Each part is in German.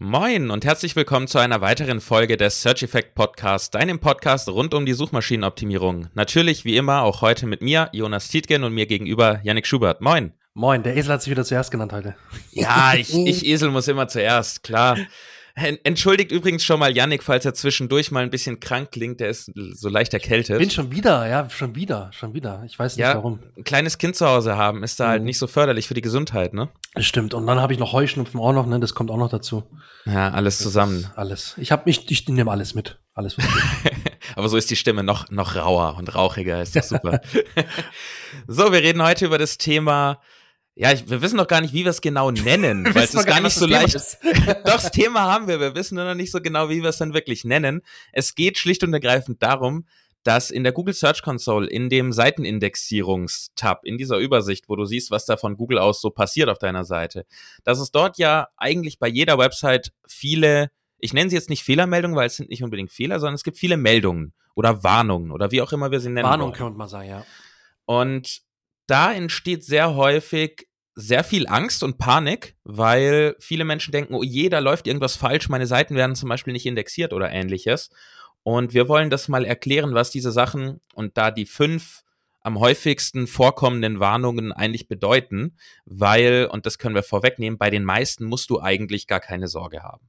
Moin und herzlich willkommen zu einer weiteren Folge des Search Effect Podcast, deinem Podcast rund um die Suchmaschinenoptimierung. Natürlich wie immer auch heute mit mir, Jonas Tietgen und mir gegenüber Yannick Schubert. Moin. Moin, der Esel hat sich wieder zuerst genannt heute. Ja, ich, ich Esel muss immer zuerst, klar. Entschuldigt übrigens schon mal Yannick, falls er zwischendurch mal ein bisschen krank klingt, der ist so leicht erkältet. Bin schon wieder, ja, schon wieder, schon wieder. Ich weiß nicht ja, warum. Ein kleines Kind zu Hause haben ist da halt mhm. halt nicht so förderlich für die Gesundheit, ne? Das stimmt. Und dann habe ich noch Heuschnupfen auch noch, ne? Das kommt auch noch dazu. Ja, alles zusammen. Alles. Ich habe mich, ich nehme alles mit. Alles Aber so ist die Stimme noch, noch rauer und rauchiger, ist das super. so, wir reden heute über das Thema ja, ich, wir wissen noch gar nicht, wie wir es genau nennen, weil es ist gar nicht so leicht. Doch, das Thema haben wir, wir wissen nur noch nicht so genau, wie wir es dann wirklich nennen. Es geht schlicht und ergreifend darum, dass in der Google Search Console, in dem Seitenindexierungstab, in dieser Übersicht, wo du siehst, was da von Google aus so passiert auf deiner Seite, dass es dort ja eigentlich bei jeder Website viele, ich nenne sie jetzt nicht Fehlermeldungen, weil es sind nicht unbedingt Fehler, sondern es gibt viele Meldungen oder Warnungen oder wie auch immer wir sie nennen. Warnung könnte man sagen, ja. Und da entsteht sehr häufig sehr viel Angst und Panik, weil viele Menschen denken, oh je, da läuft irgendwas falsch, meine Seiten werden zum Beispiel nicht indexiert oder ähnliches. Und wir wollen das mal erklären, was diese Sachen und da die fünf am häufigsten vorkommenden Warnungen eigentlich bedeuten, weil, und das können wir vorwegnehmen, bei den meisten musst du eigentlich gar keine Sorge haben.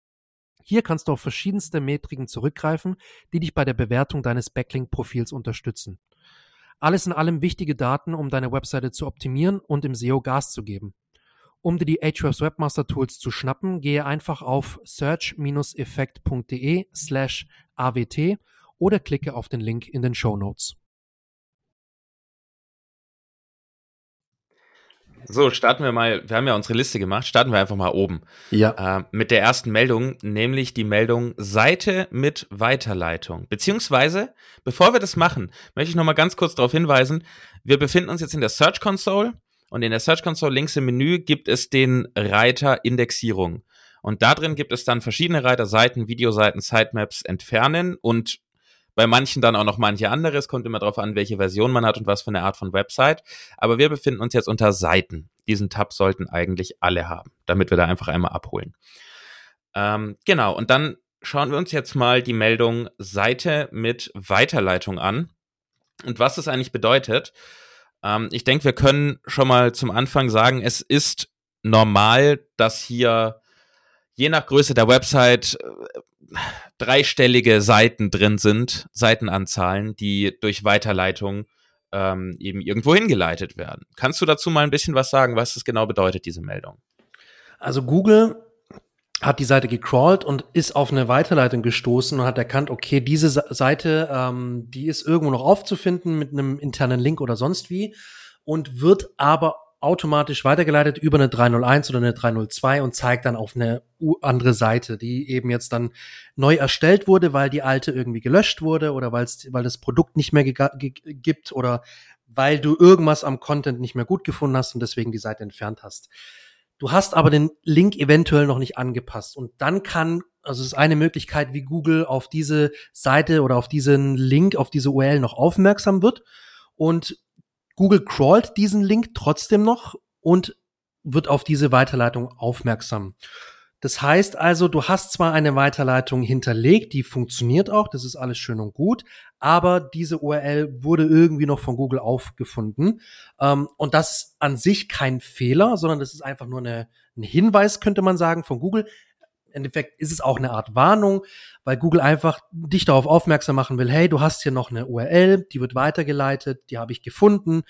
Hier kannst du auf verschiedenste Metriken zurückgreifen, die dich bei der Bewertung deines Backlink-Profils unterstützen. Alles in allem wichtige Daten, um deine Webseite zu optimieren und im SEO Gas zu geben. Um dir die Ahrefs Webmaster Tools zu schnappen, gehe einfach auf search-effekt.de slash awt oder klicke auf den Link in den Show Notes. So, starten wir mal, wir haben ja unsere Liste gemacht, starten wir einfach mal oben. Ja. Äh, mit der ersten Meldung, nämlich die Meldung Seite mit Weiterleitung. Beziehungsweise, bevor wir das machen, möchte ich nochmal ganz kurz darauf hinweisen, wir befinden uns jetzt in der Search Console und in der Search Console links im Menü gibt es den Reiter Indexierung. Und da drin gibt es dann verschiedene Reiter, Seiten, Videoseiten, Sitemaps, Entfernen und bei manchen dann auch noch manche andere. Es kommt immer darauf an, welche Version man hat und was für eine Art von Website. Aber wir befinden uns jetzt unter Seiten. Diesen Tab sollten eigentlich alle haben, damit wir da einfach einmal abholen. Ähm, genau, und dann schauen wir uns jetzt mal die Meldung Seite mit Weiterleitung an und was das eigentlich bedeutet. Ähm, ich denke, wir können schon mal zum Anfang sagen, es ist normal, dass hier je nach Größe der Website äh, dreistellige Seiten drin sind, Seitenanzahlen, die durch Weiterleitung ähm, eben irgendwo hingeleitet werden. Kannst du dazu mal ein bisschen was sagen, was das genau bedeutet, diese Meldung? Also Google hat die Seite gecrawlt und ist auf eine Weiterleitung gestoßen und hat erkannt, okay, diese Seite, ähm, die ist irgendwo noch aufzufinden mit einem internen Link oder sonst wie und wird aber automatisch weitergeleitet über eine 301 oder eine 302 und zeigt dann auf eine andere Seite, die eben jetzt dann neu erstellt wurde, weil die alte irgendwie gelöscht wurde oder weil's, weil das Produkt nicht mehr gibt oder weil du irgendwas am Content nicht mehr gut gefunden hast und deswegen die Seite entfernt hast. Du hast aber den Link eventuell noch nicht angepasst und dann kann, also es ist eine Möglichkeit, wie Google auf diese Seite oder auf diesen Link, auf diese URL noch aufmerksam wird und Google crawlt diesen Link trotzdem noch und wird auf diese Weiterleitung aufmerksam. Das heißt also, du hast zwar eine Weiterleitung hinterlegt, die funktioniert auch, das ist alles schön und gut, aber diese URL wurde irgendwie noch von Google aufgefunden. Ähm, und das an sich kein Fehler, sondern das ist einfach nur eine, ein Hinweis, könnte man sagen, von Google. Endeffekt ist es auch eine Art Warnung, weil Google einfach dich darauf aufmerksam machen will, hey, du hast hier noch eine URL, die wird weitergeleitet, die habe ich gefunden.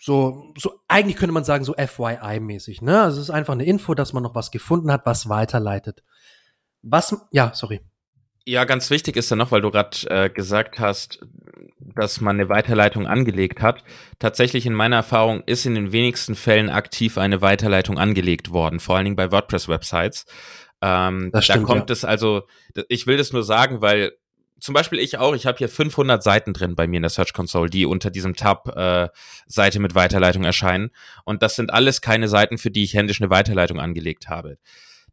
So, so, eigentlich könnte man sagen, so FYI-mäßig, ne? Also es ist einfach eine Info, dass man noch was gefunden hat, was weiterleitet. Was, ja, sorry. Ja, ganz wichtig ist ja noch, weil du gerade äh, gesagt hast, dass man eine Weiterleitung angelegt hat. Tatsächlich in meiner Erfahrung ist in den wenigsten Fällen aktiv eine Weiterleitung angelegt worden, vor allen Dingen bei WordPress-Websites. Ähm, da stimmt, kommt ja. es also, ich will das nur sagen, weil zum Beispiel ich auch, ich habe hier 500 Seiten drin bei mir in der Search Console, die unter diesem Tab äh, Seite mit Weiterleitung erscheinen. Und das sind alles keine Seiten, für die ich händisch eine Weiterleitung angelegt habe.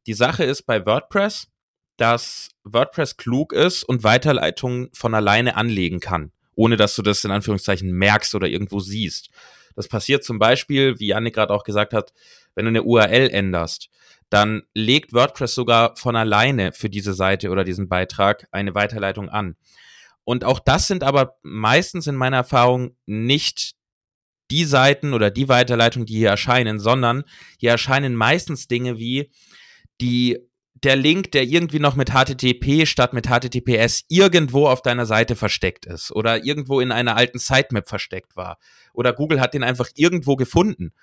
Die Sache ist bei WordPress, dass WordPress klug ist und Weiterleitungen von alleine anlegen kann, ohne dass du das in Anführungszeichen merkst oder irgendwo siehst. Das passiert zum Beispiel, wie Janik gerade auch gesagt hat, wenn du eine URL änderst dann legt WordPress sogar von alleine für diese Seite oder diesen Beitrag eine Weiterleitung an. Und auch das sind aber meistens in meiner Erfahrung nicht die Seiten oder die Weiterleitungen, die hier erscheinen, sondern hier erscheinen meistens Dinge wie die der Link, der irgendwie noch mit HTTP statt mit HTTPS irgendwo auf deiner Seite versteckt ist oder irgendwo in einer alten Sitemap versteckt war. Oder Google hat den einfach irgendwo gefunden.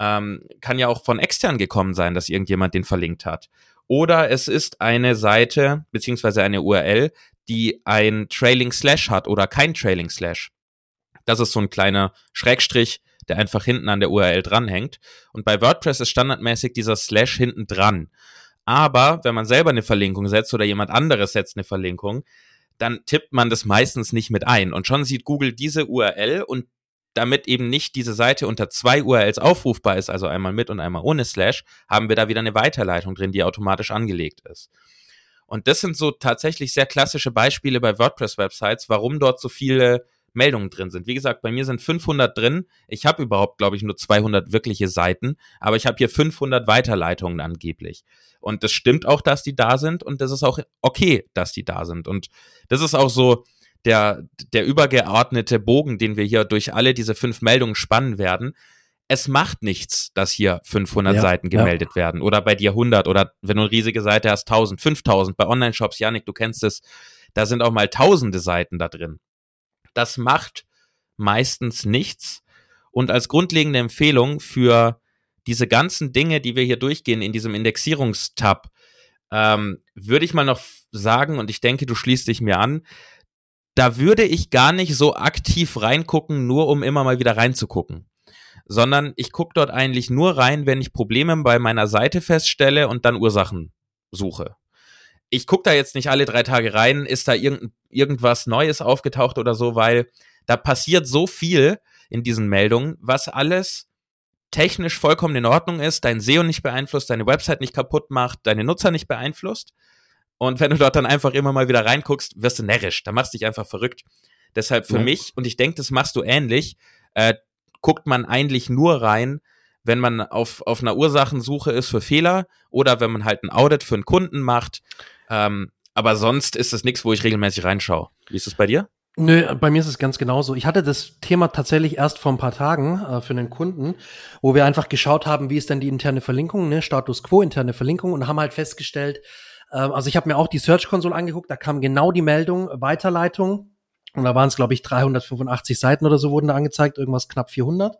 Ähm, kann ja auch von extern gekommen sein, dass irgendjemand den verlinkt hat. Oder es ist eine Seite beziehungsweise eine URL, die ein Trailing Slash hat oder kein Trailing Slash. Das ist so ein kleiner Schrägstrich, der einfach hinten an der URL dranhängt. Und bei WordPress ist standardmäßig dieser Slash hinten dran. Aber wenn man selber eine Verlinkung setzt oder jemand anderes setzt eine Verlinkung, dann tippt man das meistens nicht mit ein. Und schon sieht Google diese URL und damit eben nicht diese Seite unter zwei URLs aufrufbar ist, also einmal mit und einmal ohne Slash, haben wir da wieder eine Weiterleitung drin, die automatisch angelegt ist. Und das sind so tatsächlich sehr klassische Beispiele bei WordPress-Websites, warum dort so viele Meldungen drin sind. Wie gesagt, bei mir sind 500 drin. Ich habe überhaupt, glaube ich, nur 200 wirkliche Seiten, aber ich habe hier 500 Weiterleitungen angeblich. Und das stimmt auch, dass die da sind und das ist auch okay, dass die da sind. Und das ist auch so, der, der übergeordnete Bogen, den wir hier durch alle diese fünf Meldungen spannen werden. Es macht nichts, dass hier 500 ja, Seiten gemeldet ja. werden oder bei dir 100 oder wenn du eine riesige Seite hast 1000, 5000. Bei Online-Shops, Janik, du kennst es, da sind auch mal tausende Seiten da drin. Das macht meistens nichts. Und als grundlegende Empfehlung für diese ganzen Dinge, die wir hier durchgehen in diesem Indexierungstab, ähm, würde ich mal noch sagen, und ich denke, du schließt dich mir an, da würde ich gar nicht so aktiv reingucken, nur um immer mal wieder reinzugucken. Sondern ich gucke dort eigentlich nur rein, wenn ich Probleme bei meiner Seite feststelle und dann Ursachen suche. Ich gucke da jetzt nicht alle drei Tage rein, ist da irgend, irgendwas Neues aufgetaucht oder so, weil da passiert so viel in diesen Meldungen, was alles technisch vollkommen in Ordnung ist, dein SEO nicht beeinflusst, deine Website nicht kaputt macht, deine Nutzer nicht beeinflusst. Und wenn du dort dann einfach immer mal wieder reinguckst, wirst du närrisch. Da machst du dich einfach verrückt. Deshalb für ja. mich, und ich denke, das machst du ähnlich, äh, guckt man eigentlich nur rein, wenn man auf, auf einer Ursachensuche ist für Fehler oder wenn man halt ein Audit für einen Kunden macht. Ähm, aber sonst ist es nichts, wo ich regelmäßig reinschaue. Wie ist es bei dir? Nö, bei mir ist es ganz genauso. Ich hatte das Thema tatsächlich erst vor ein paar Tagen äh, für einen Kunden, wo wir einfach geschaut haben, wie ist denn die interne Verlinkung, ne? Status quo, interne Verlinkung und haben halt festgestellt, ähm, also ich habe mir auch die Search Console angeguckt, da kam genau die Meldung Weiterleitung und da waren es glaube ich 385 Seiten oder so wurden da angezeigt, irgendwas knapp 400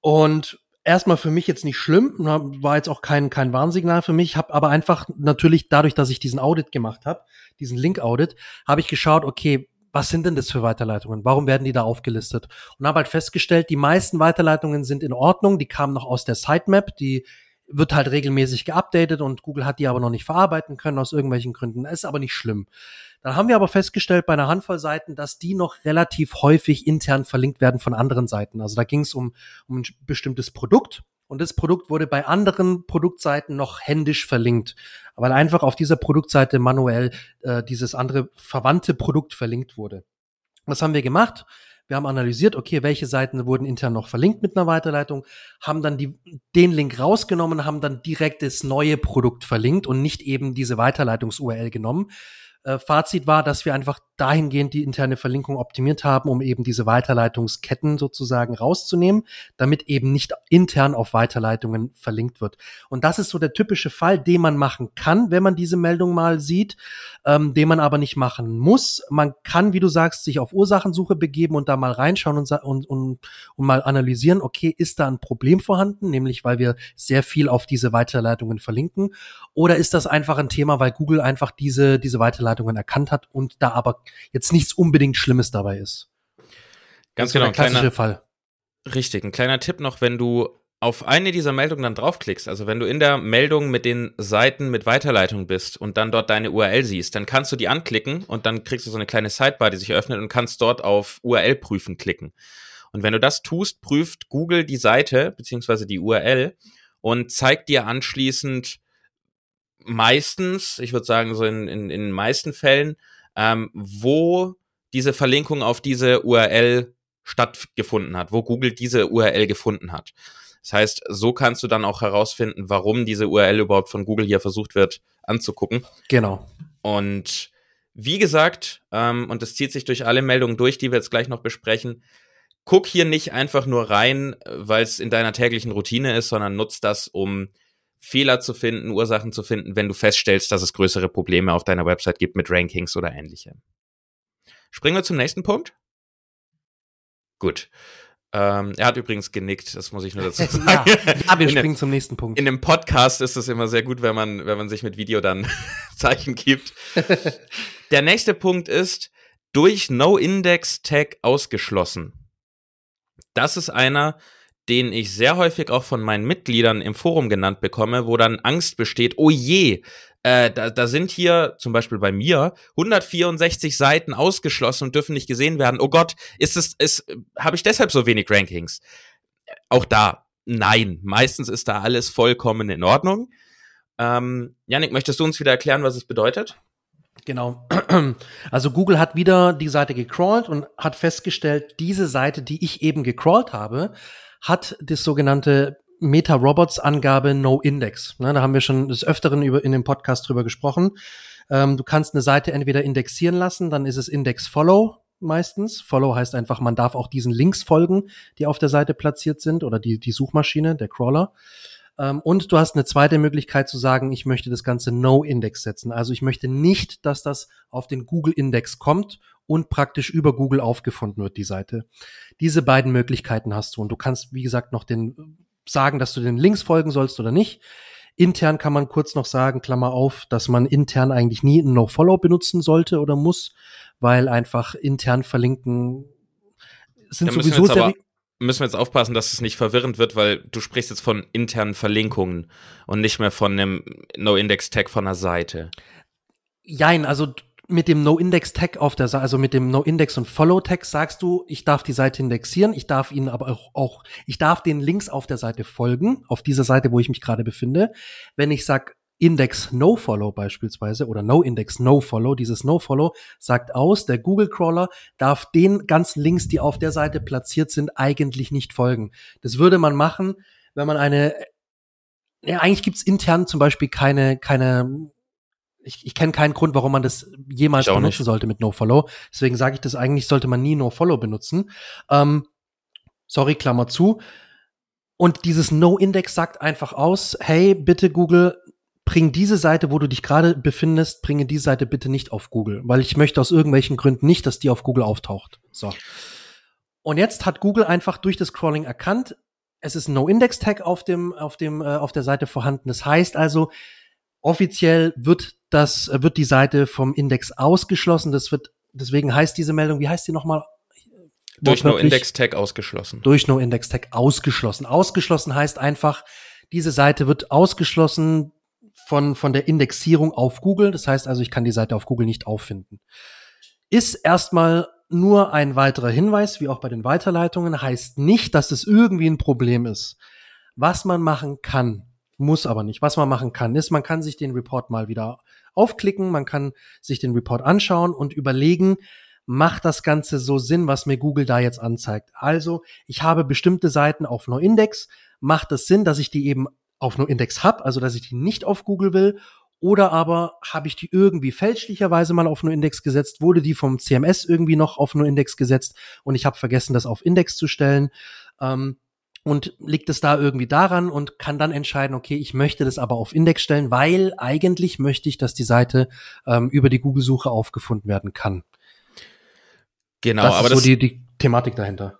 und erstmal für mich jetzt nicht schlimm, war jetzt auch kein kein Warnsignal für mich, habe aber einfach natürlich dadurch, dass ich diesen Audit gemacht habe, diesen Link Audit, habe ich geschaut, okay, was sind denn das für Weiterleitungen? Warum werden die da aufgelistet? Und habe halt festgestellt, die meisten Weiterleitungen sind in Ordnung, die kamen noch aus der Sitemap, die wird halt regelmäßig geupdatet und Google hat die aber noch nicht verarbeiten können aus irgendwelchen Gründen. ist aber nicht schlimm. Dann haben wir aber festgestellt bei einer Handvoll Seiten, dass die noch relativ häufig intern verlinkt werden von anderen Seiten. Also da ging es um, um ein bestimmtes Produkt und das Produkt wurde bei anderen Produktseiten noch händisch verlinkt, weil einfach auf dieser Produktseite manuell äh, dieses andere verwandte Produkt verlinkt wurde. Was haben wir gemacht? Wir haben analysiert, okay, welche Seiten wurden intern noch verlinkt mit einer Weiterleitung, haben dann die, den Link rausgenommen, haben dann direkt das neue Produkt verlinkt und nicht eben diese Weiterleitungs-URL genommen. Äh, Fazit war, dass wir einfach dahingehend die interne Verlinkung optimiert haben, um eben diese Weiterleitungsketten sozusagen rauszunehmen, damit eben nicht intern auf Weiterleitungen verlinkt wird. Und das ist so der typische Fall, den man machen kann, wenn man diese Meldung mal sieht, ähm, den man aber nicht machen muss. Man kann, wie du sagst, sich auf Ursachensuche begeben und da mal reinschauen und, und, und, und mal analysieren, okay, ist da ein Problem vorhanden, nämlich weil wir sehr viel auf diese Weiterleitungen verlinken, oder ist das einfach ein Thema, weil Google einfach diese, diese Weiterleitungen Überleitungen erkannt hat und da aber jetzt nichts unbedingt Schlimmes dabei ist. Ganz genau, ein klassischer Fall. Richtig, ein kleiner Tipp noch, wenn du auf eine dieser Meldungen dann draufklickst, also wenn du in der Meldung mit den Seiten mit Weiterleitung bist und dann dort deine URL siehst, dann kannst du die anklicken und dann kriegst du so eine kleine Sidebar, die sich öffnet und kannst dort auf URL prüfen klicken. Und wenn du das tust, prüft Google die Seite beziehungsweise die URL und zeigt dir anschließend meistens, ich würde sagen so in, in, in den meisten Fällen, ähm, wo diese Verlinkung auf diese URL stattgefunden hat, wo Google diese URL gefunden hat. Das heißt, so kannst du dann auch herausfinden, warum diese URL überhaupt von Google hier versucht wird anzugucken. Genau. Und wie gesagt, ähm, und das zieht sich durch alle Meldungen durch, die wir jetzt gleich noch besprechen, guck hier nicht einfach nur rein, weil es in deiner täglichen Routine ist, sondern nutz das, um Fehler zu finden, Ursachen zu finden, wenn du feststellst, dass es größere Probleme auf deiner Website gibt mit Rankings oder ähnlichem. Springen wir zum nächsten Punkt. Gut. Ähm, er hat übrigens genickt, das muss ich nur dazu sagen. ja, ja, wir in springen zum nächsten Punkt. In dem Podcast ist es immer sehr gut, wenn man, wenn man sich mit Video dann Zeichen gibt. Der nächste Punkt ist, durch No-Index-Tag ausgeschlossen. Das ist einer, den ich sehr häufig auch von meinen Mitgliedern im Forum genannt bekomme, wo dann Angst besteht, oh je, äh, da, da sind hier zum Beispiel bei mir 164 Seiten ausgeschlossen und dürfen nicht gesehen werden. Oh Gott, ist es, ist, habe ich deshalb so wenig Rankings? Auch da, nein. Meistens ist da alles vollkommen in Ordnung. Ähm, Janik, möchtest du uns wieder erklären, was es bedeutet? Genau. Also Google hat wieder die Seite gecrawlt und hat festgestellt, diese Seite, die ich eben gecrawlt habe, hat das sogenannte Meta-Robots-Angabe No-Index. Ne, da haben wir schon des Öfteren über, in dem Podcast drüber gesprochen. Ähm, du kannst eine Seite entweder indexieren lassen, dann ist es Index-Follow meistens. Follow heißt einfach, man darf auch diesen Links folgen, die auf der Seite platziert sind oder die, die Suchmaschine, der Crawler. Ähm, und du hast eine zweite Möglichkeit zu sagen, ich möchte das Ganze No-Index setzen. Also ich möchte nicht, dass das auf den Google-Index kommt und praktisch über Google aufgefunden wird, die Seite. Diese beiden Möglichkeiten hast du. Und du kannst, wie gesagt, noch den sagen, dass du den Links folgen sollst oder nicht. Intern kann man kurz noch sagen, Klammer auf, dass man intern eigentlich nie ein No-Follow benutzen sollte oder muss, weil einfach intern verlinken sind sowieso sehr müssen wir jetzt aufpassen, dass es nicht verwirrend wird, weil du sprichst jetzt von internen Verlinkungen und nicht mehr von einem No-Index-Tag von der Seite. Jein, also mit dem No-Index-Tag auf der Seite, also mit dem No-Index- und Follow-Tag sagst du, ich darf die Seite indexieren, ich darf ihnen aber auch, auch, ich darf den Links auf der Seite folgen, auf dieser Seite, wo ich mich gerade befinde. Wenn ich sag Index No Follow beispielsweise oder No Index No Follow, dieses No Follow sagt aus, der Google Crawler darf den ganzen Links, die auf der Seite platziert sind, eigentlich nicht folgen. Das würde man machen, wenn man eine ja, eigentlich gibt's intern zum Beispiel keine, keine ich, ich kenne keinen Grund, warum man das jemals benutzen nicht. sollte mit NoFollow. Deswegen sage ich das eigentlich, sollte man nie NoFollow benutzen. Ähm, sorry, Klammer zu. Und dieses No-Index sagt einfach aus, hey, bitte Google, bring diese Seite, wo du dich gerade befindest, bringe diese Seite bitte nicht auf Google, weil ich möchte aus irgendwelchen Gründen nicht, dass die auf Google auftaucht. So. Und jetzt hat Google einfach durch das Crawling erkannt, es ist ein No-Index-Tag auf dem, auf dem, äh, auf der Seite vorhanden. Das heißt also, offiziell wird das, äh, wird die Seite vom Index ausgeschlossen. Das wird, deswegen heißt diese Meldung, wie heißt die nochmal? Durch No-Index-Tag ausgeschlossen. Durch No-Index-Tag ausgeschlossen. Ausgeschlossen heißt einfach, diese Seite wird ausgeschlossen von, von der Indexierung auf Google. Das heißt also, ich kann die Seite auf Google nicht auffinden. Ist erstmal nur ein weiterer Hinweis, wie auch bei den Weiterleitungen, heißt nicht, dass es irgendwie ein Problem ist. Was man machen kann, muss aber nicht. Was man machen kann, ist, man kann sich den Report mal wieder aufklicken, man kann sich den Report anschauen und überlegen, macht das Ganze so Sinn, was mir Google da jetzt anzeigt. Also, ich habe bestimmte Seiten auf NoIndex, macht es Sinn, dass ich die eben auf NoIndex habe, also dass ich die nicht auf Google will oder aber habe ich die irgendwie fälschlicherweise mal auf NoIndex gesetzt, wurde die vom CMS irgendwie noch auf NoIndex gesetzt und ich habe vergessen, das auf Index zu stellen. Ähm, und liegt es da irgendwie daran und kann dann entscheiden, okay, ich möchte das aber auf Index stellen, weil eigentlich möchte ich, dass die Seite ähm, über die Google-Suche aufgefunden werden kann. Genau, das aber ist so das, die, die Thematik dahinter.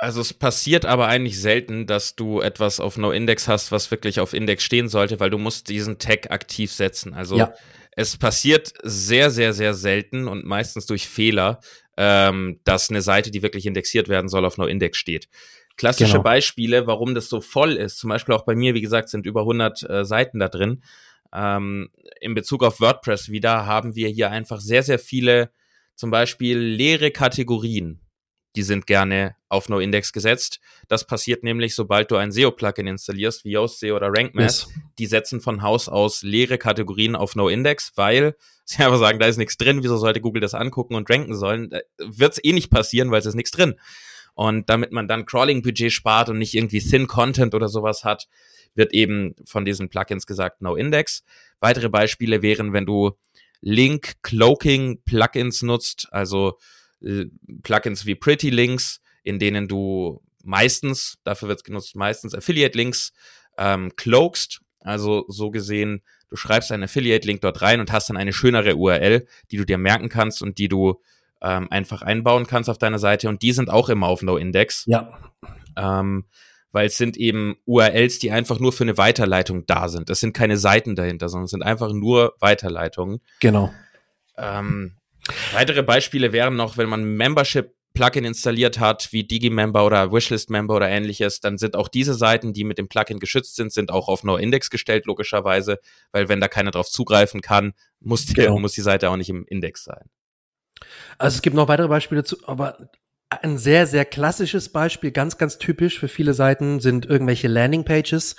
Also es passiert aber eigentlich selten, dass du etwas auf No-Index hast, was wirklich auf Index stehen sollte, weil du musst diesen Tag aktiv setzen. Also ja. es passiert sehr, sehr, sehr selten und meistens durch Fehler, ähm, dass eine Seite, die wirklich indexiert werden soll, auf No-Index steht. Klassische genau. Beispiele, warum das so voll ist. Zum Beispiel auch bei mir, wie gesagt, sind über 100 äh, Seiten da drin. Ähm, in Bezug auf WordPress wieder haben wir hier einfach sehr, sehr viele, zum Beispiel leere Kategorien. Die sind gerne auf NoIndex gesetzt. Das passiert nämlich, sobald du ein SEO-Plugin installierst, wie Yoast SEO oder RankMath. Yes. Die setzen von Haus aus leere Kategorien auf NoIndex, weil sie einfach sagen, da ist nichts drin. Wieso sollte Google das angucken und ranken sollen? Wird es eh nicht passieren, weil es ist nichts drin. Und damit man dann Crawling-Budget spart und nicht irgendwie Thin Content oder sowas hat, wird eben von diesen Plugins gesagt No Index. Weitere Beispiele wären, wenn du Link Cloaking Plugins nutzt, also äh, Plugins wie Pretty Links, in denen du meistens, dafür wird es genutzt, meistens Affiliate-Links ähm, cloakst. Also so gesehen, du schreibst einen Affiliate-Link dort rein und hast dann eine schönere URL, die du dir merken kannst und die du ähm, einfach einbauen kannst auf deiner Seite. Und die sind auch immer auf No-Index. Ja. Ähm, weil es sind eben URLs, die einfach nur für eine Weiterleitung da sind. Es sind keine Seiten dahinter, sondern es sind einfach nur Weiterleitungen. Genau. Ähm, weitere Beispiele wären noch, wenn man Membership Plugin installiert hat, wie Digimember oder Wishlist-Member oder ähnliches, dann sind auch diese Seiten, die mit dem Plugin geschützt sind, sind auch auf No-Index gestellt, logischerweise, weil wenn da keiner drauf zugreifen kann, muss die, genau. muss die Seite auch nicht im Index sein. Also es gibt noch weitere Beispiele zu, aber ein sehr, sehr klassisches Beispiel, ganz, ganz typisch für viele Seiten sind irgendwelche Landingpages.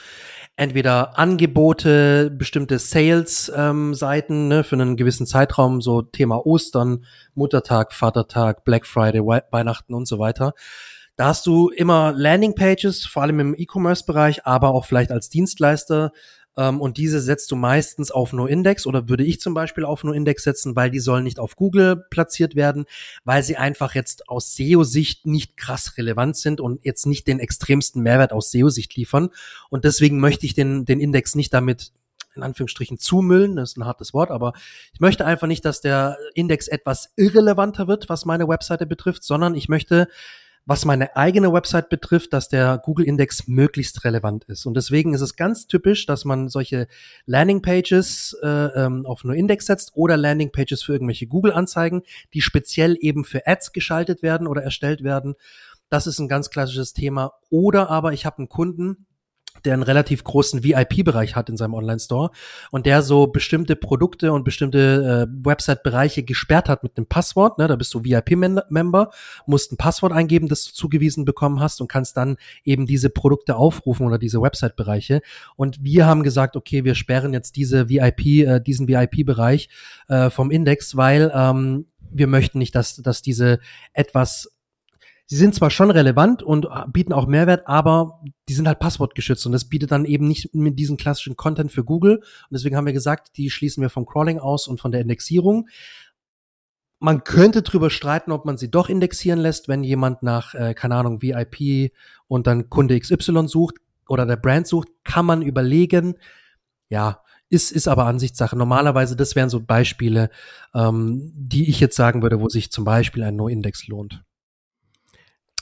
Entweder Angebote, bestimmte Sales-Seiten ähm, ne, für einen gewissen Zeitraum, so Thema Ostern, Muttertag, Vatertag, Black Friday, Weihnachten und so weiter. Da hast du immer Landingpages, vor allem im E-Commerce-Bereich, aber auch vielleicht als Dienstleister ähm, und diese setzt du meistens auf No-Index oder würde ich zum Beispiel auf No-Index setzen, weil die sollen nicht auf Google platziert werden, weil sie einfach jetzt aus SEO-Sicht nicht krass relevant sind und jetzt nicht den extremsten Mehrwert aus SEO-Sicht liefern. Und deswegen möchte ich den, den Index nicht damit in Anführungsstrichen zumüllen, das ist ein hartes Wort, aber ich möchte einfach nicht, dass der Index etwas irrelevanter wird, was meine Webseite betrifft, sondern ich möchte was meine eigene Website betrifft, dass der Google-Index möglichst relevant ist. Und deswegen ist es ganz typisch, dass man solche Landing-Pages äh, ähm, auf nur Index setzt oder Landing-Pages für irgendwelche Google-Anzeigen, die speziell eben für Ads geschaltet werden oder erstellt werden. Das ist ein ganz klassisches Thema. Oder aber ich habe einen Kunden, der einen relativ großen VIP-Bereich hat in seinem Online-Store und der so bestimmte Produkte und bestimmte äh, Website-Bereiche gesperrt hat mit einem Passwort. Ne? Da bist du VIP-Member, musst ein Passwort eingeben, das du zugewiesen bekommen hast und kannst dann eben diese Produkte aufrufen oder diese Website-Bereiche. Und wir haben gesagt, okay, wir sperren jetzt diese VIP, äh, diesen VIP-Bereich äh, vom Index, weil ähm, wir möchten nicht, dass, dass diese etwas sie sind zwar schon relevant und bieten auch Mehrwert, aber die sind halt passwortgeschützt und das bietet dann eben nicht mit diesem klassischen Content für Google. Und deswegen haben wir gesagt, die schließen wir vom Crawling aus und von der Indexierung. Man könnte drüber streiten, ob man sie doch indexieren lässt, wenn jemand nach, äh, keine Ahnung, VIP und dann Kunde XY sucht oder der Brand sucht, kann man überlegen. Ja, ist, ist aber Ansichtssache. Normalerweise, das wären so Beispiele, ähm, die ich jetzt sagen würde, wo sich zum Beispiel ein No-Index lohnt.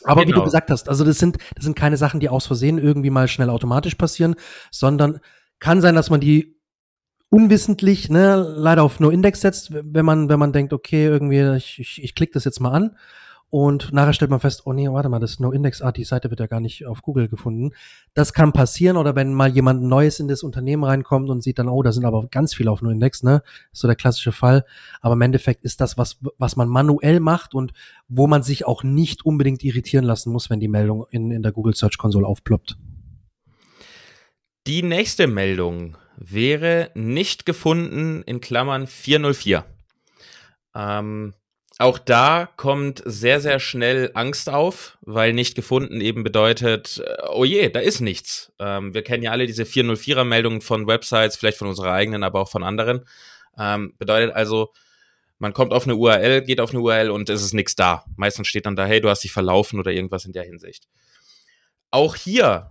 Aber genau. wie du genau. gesagt hast, also das sind, das sind keine Sachen, die aus Versehen irgendwie mal schnell automatisch passieren, sondern kann sein, dass man die unwissentlich, ne, leider auf No Index setzt, wenn man, wenn man denkt, okay, irgendwie, ich, ich, ich klicke das jetzt mal an und nachher stellt man fest, oh nee, warte mal, das No-Index, ah, die Seite wird ja gar nicht auf Google gefunden. Das kann passieren oder wenn mal jemand Neues in das Unternehmen reinkommt und sieht dann, oh, da sind aber ganz viele auf No-Index, ne? Ist so der klassische Fall. Aber im Endeffekt ist das was, was man manuell macht und wo man sich auch nicht unbedingt irritieren lassen muss, wenn die Meldung in, in der Google Search Console aufploppt. Die nächste Meldung wäre nicht gefunden in Klammern 404. Ähm, auch da kommt sehr, sehr schnell Angst auf, weil nicht gefunden eben bedeutet, äh, oh je, da ist nichts. Ähm, wir kennen ja alle diese 404er-Meldungen von Websites, vielleicht von unserer eigenen, aber auch von anderen. Ähm, bedeutet also, man kommt auf eine URL, geht auf eine URL und es ist nichts da. Meistens steht dann da, hey, du hast dich verlaufen oder irgendwas in der Hinsicht. Auch hier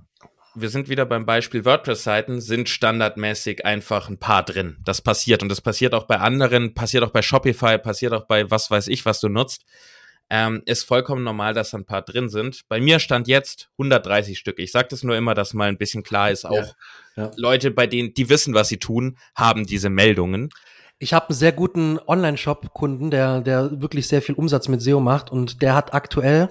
wir sind wieder beim Beispiel WordPress-Seiten, sind standardmäßig einfach ein paar drin. Das passiert und das passiert auch bei anderen, passiert auch bei Shopify, passiert auch bei was weiß ich, was du nutzt. Ähm, ist vollkommen normal, dass ein paar drin sind. Bei mir stand jetzt 130 Stück. Ich sage das nur immer, dass mal ein bisschen klar ist, auch ja, ja. Leute, bei denen, die wissen, was sie tun, haben diese Meldungen. Ich habe einen sehr guten Online-Shop-Kunden, der, der wirklich sehr viel Umsatz mit SEO macht und der hat aktuell,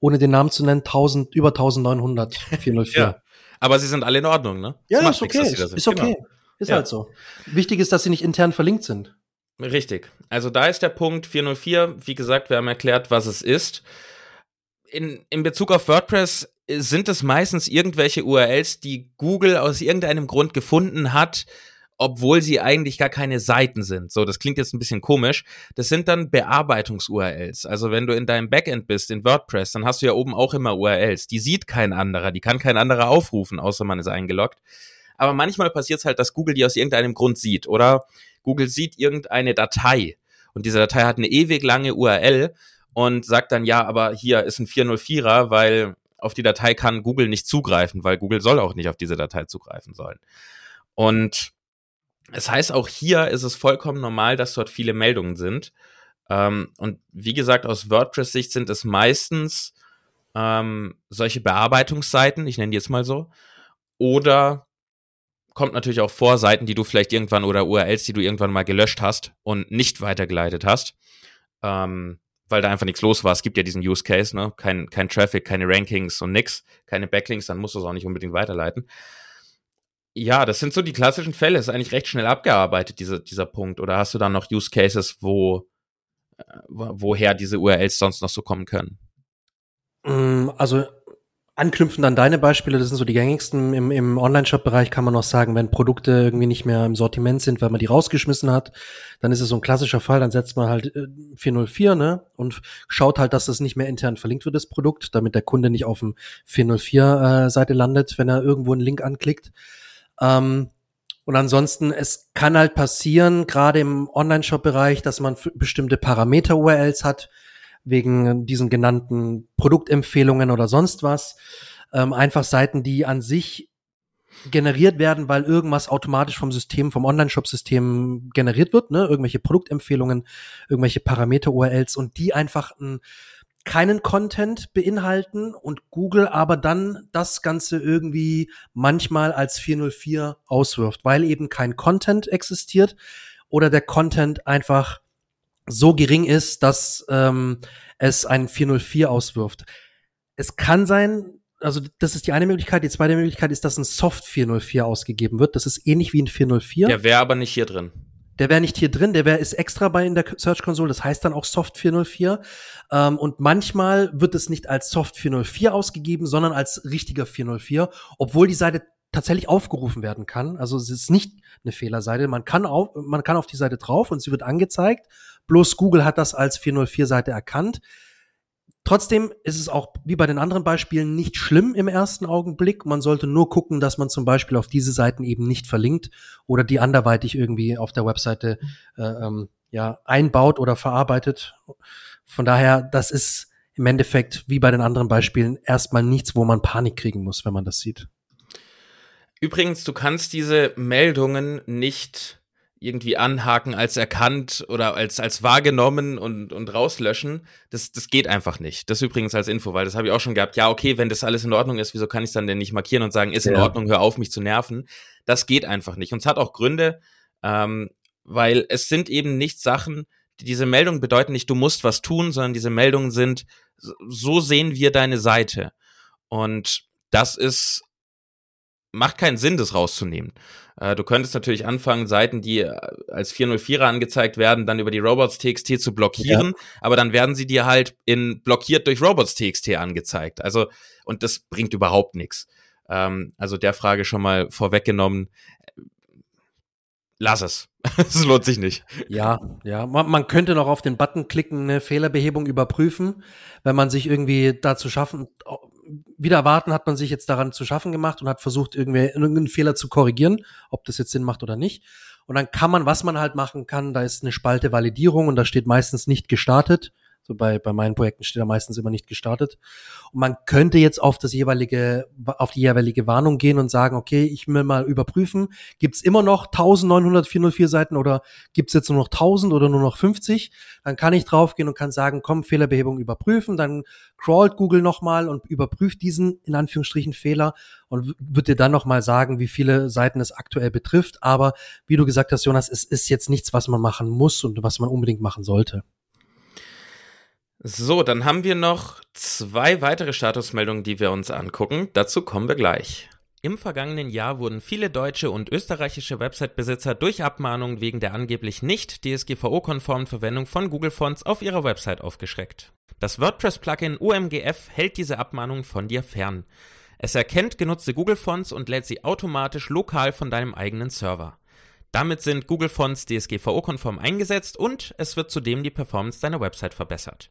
ohne den Namen zu nennen, 1000, über 1900 404. ja. Aber sie sind alle in Ordnung, ne? Ja, ist okay. Nichts, ist, ist, okay. Genau. Ist ja. halt so. Wichtig ist, dass sie nicht intern verlinkt sind. Richtig. Also da ist der Punkt 404. Wie gesagt, wir haben erklärt, was es ist. In, in Bezug auf WordPress sind es meistens irgendwelche URLs, die Google aus irgendeinem Grund gefunden hat, obwohl sie eigentlich gar keine Seiten sind. So, das klingt jetzt ein bisschen komisch. Das sind dann Bearbeitungs-URLs. Also wenn du in deinem Backend bist, in WordPress, dann hast du ja oben auch immer URLs. Die sieht kein anderer, die kann kein anderer aufrufen, außer man ist eingeloggt. Aber manchmal passiert es halt, dass Google die aus irgendeinem Grund sieht. Oder Google sieht irgendeine Datei und diese Datei hat eine ewig lange URL und sagt dann, ja, aber hier ist ein 404er, weil auf die Datei kann Google nicht zugreifen, weil Google soll auch nicht auf diese Datei zugreifen sollen. Und es heißt, auch hier ist es vollkommen normal, dass dort viele Meldungen sind. Ähm, und wie gesagt, aus WordPress-Sicht sind es meistens ähm, solche Bearbeitungsseiten, ich nenne die jetzt mal so, oder kommt natürlich auch vor, Seiten, die du vielleicht irgendwann oder URLs, die du irgendwann mal gelöscht hast und nicht weitergeleitet hast, ähm, weil da einfach nichts los war. Es gibt ja diesen Use Case, ne? Kein, kein Traffic, keine Rankings und nix, keine Backlinks, dann musst du es auch nicht unbedingt weiterleiten. Ja, das sind so die klassischen Fälle. Ist eigentlich recht schnell abgearbeitet, diese, dieser Punkt. Oder hast du dann noch Use Cases, wo, äh, woher diese URLs sonst noch so kommen können? Mm, also anknüpfend an deine Beispiele, das sind so die gängigsten im, im Online-Shop-Bereich, kann man noch sagen, wenn Produkte irgendwie nicht mehr im Sortiment sind, weil man die rausgeschmissen hat, dann ist es so ein klassischer Fall, dann setzt man halt 404, äh, ne, und schaut halt, dass das nicht mehr intern verlinkt wird, das Produkt, damit der Kunde nicht auf dem 404-Seite äh, landet, wenn er irgendwo einen Link anklickt. Ähm, und ansonsten, es kann halt passieren, gerade im Online-Shop-Bereich, dass man bestimmte Parameter-URLs hat, wegen diesen genannten Produktempfehlungen oder sonst was. Ähm, einfach Seiten, die an sich generiert werden, weil irgendwas automatisch vom System, vom Online-Shop-System generiert wird, ne? Irgendwelche Produktempfehlungen, irgendwelche Parameter-URLs und die einfach ein, keinen Content beinhalten und Google aber dann das Ganze irgendwie manchmal als 404 auswirft, weil eben kein Content existiert oder der Content einfach so gering ist, dass ähm, es ein 404 auswirft. Es kann sein, also das ist die eine Möglichkeit. Die zweite Möglichkeit ist, dass ein Soft 404 ausgegeben wird. Das ist ähnlich wie ein 404. Der wäre aber nicht hier drin. Der wäre nicht hier drin, der wäre ist extra bei in der Search Console, das heißt dann auch Soft 404. Ähm, und manchmal wird es nicht als Soft 404 ausgegeben, sondern als richtiger 404, obwohl die Seite tatsächlich aufgerufen werden kann. Also es ist nicht eine Fehlerseite. Man kann auf, man kann auf die Seite drauf und sie wird angezeigt Bloß Google hat das als 404-Seite erkannt. Trotzdem ist es auch wie bei den anderen Beispielen nicht schlimm im ersten Augenblick. Man sollte nur gucken, dass man zum Beispiel auf diese Seiten eben nicht verlinkt oder die anderweitig irgendwie auf der Webseite äh, ähm, ja einbaut oder verarbeitet. Von daher, das ist im Endeffekt wie bei den anderen Beispielen erstmal nichts, wo man Panik kriegen muss, wenn man das sieht. Übrigens, du kannst diese Meldungen nicht irgendwie anhaken als erkannt oder als, als wahrgenommen und, und rauslöschen. Das, das geht einfach nicht. Das übrigens als Info, weil das habe ich auch schon gehabt. Ja, okay, wenn das alles in Ordnung ist, wieso kann ich es dann denn nicht markieren und sagen, ist ja. in Ordnung, hör auf, mich zu nerven? Das geht einfach nicht. Und es hat auch Gründe, ähm, weil es sind eben nicht Sachen, die, diese Meldungen bedeuten nicht, du musst was tun, sondern diese Meldungen sind, so sehen wir deine Seite. Und das ist macht keinen Sinn, das rauszunehmen. Äh, du könntest natürlich anfangen, Seiten, die äh, als 404er angezeigt werden, dann über die Robots.txt zu blockieren, ja. aber dann werden sie dir halt in blockiert durch Robots.txt angezeigt. Also, und das bringt überhaupt nichts. Ähm, also der Frage schon mal vorweggenommen, lass es. Es lohnt sich nicht. Ja, ja. Man, man, könnte noch auf den Button klicken, eine Fehlerbehebung überprüfen, wenn man sich irgendwie dazu schaffen, wieder erwarten hat man sich jetzt daran zu schaffen gemacht und hat versucht, irgendwie irgendeinen Fehler zu korrigieren, ob das jetzt Sinn macht oder nicht. Und dann kann man, was man halt machen kann, da ist eine Spalte Validierung und da steht meistens nicht gestartet, So bei, bei meinen Projekten steht er meistens immer nicht gestartet. Und man könnte jetzt auf das jeweilige, auf die jeweilige Warnung gehen und sagen, okay, ich will mal überprüfen, gibt's immer noch 1904 Seiten oder gibt's jetzt nur noch 1000 oder nur noch 50? Dann kann ich draufgehen und kann sagen, komm, Fehlerbehebung überprüfen, dann crawlt Google nochmal und überprüft diesen, in Anführungsstrichen, Fehler und wird dir dann nochmal sagen, wie viele Seiten es aktuell betrifft. Aber wie du gesagt hast, Jonas, es ist jetzt nichts, was man machen muss und was man unbedingt machen sollte. So, dann haben wir noch zwei weitere Statusmeldungen, die wir uns angucken. Dazu kommen wir gleich. Im vergangenen Jahr wurden viele deutsche und österreichische Website-Besitzer durch Abmahnungen wegen der angeblich nicht DSGVO-konformen Verwendung von Google Fonts auf ihrer Website aufgeschreckt. Das WordPress-Plugin OMGF hält diese Abmahnungen von dir fern. Es erkennt genutzte Google Fonts und lädt sie automatisch lokal von deinem eigenen Server. Damit sind Google Fonts DSGVO-konform eingesetzt und es wird zudem die Performance deiner Website verbessert.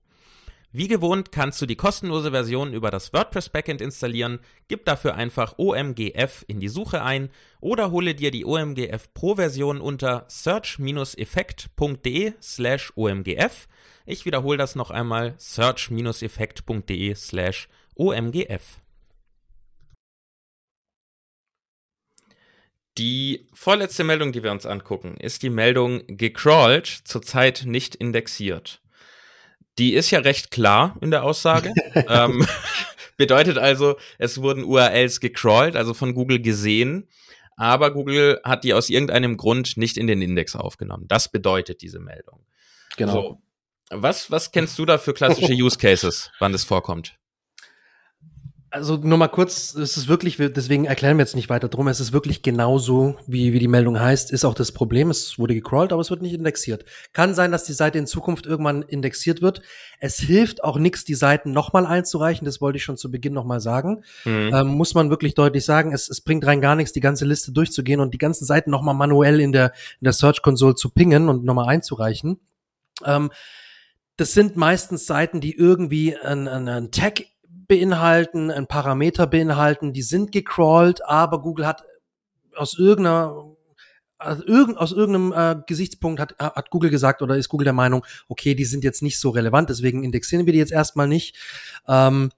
Wie gewohnt kannst du die kostenlose Version über das WordPress Backend installieren, gib dafür einfach OMGF in die Suche ein oder hole dir die OMGF Pro Version unter search-effekt.de slash OMGF. Ich wiederhole das noch einmal search-effekt.de slash OMGF. Die vorletzte Meldung, die wir uns angucken, ist die Meldung gecrawled, zurzeit nicht indexiert. Die ist ja recht klar in der Aussage. ähm, bedeutet also, es wurden URLs gecrawlt, also von Google gesehen, aber Google hat die aus irgendeinem Grund nicht in den Index aufgenommen. Das bedeutet diese Meldung. Genau. So, was, was kennst du da für klassische Use Cases, wann das vorkommt? Also nur mal kurz, es ist wirklich, deswegen erklären wir jetzt nicht weiter drum, es ist wirklich genauso, wie, wie die Meldung heißt, ist auch das Problem, es wurde gecrawlt, aber es wird nicht indexiert. Kann sein, dass die Seite in Zukunft irgendwann indexiert wird. Es hilft auch nichts, die Seiten nochmal einzureichen, das wollte ich schon zu Beginn nochmal sagen. Mhm. Ähm, muss man wirklich deutlich sagen, es, es bringt rein gar nichts, die ganze Liste durchzugehen und die ganzen Seiten nochmal manuell in der, in der Search Console zu pingen und nochmal einzureichen. Ähm, das sind meistens Seiten, die irgendwie einen, einen Tag beinhalten, ein Parameter beinhalten, die sind gecrawlt, aber Google hat aus irgendeiner aus, irgend, aus irgendeinem äh, Gesichtspunkt hat, hat Google gesagt oder ist Google der Meinung, okay, die sind jetzt nicht so relevant, deswegen indexieren wir die jetzt erstmal nicht. Ähm,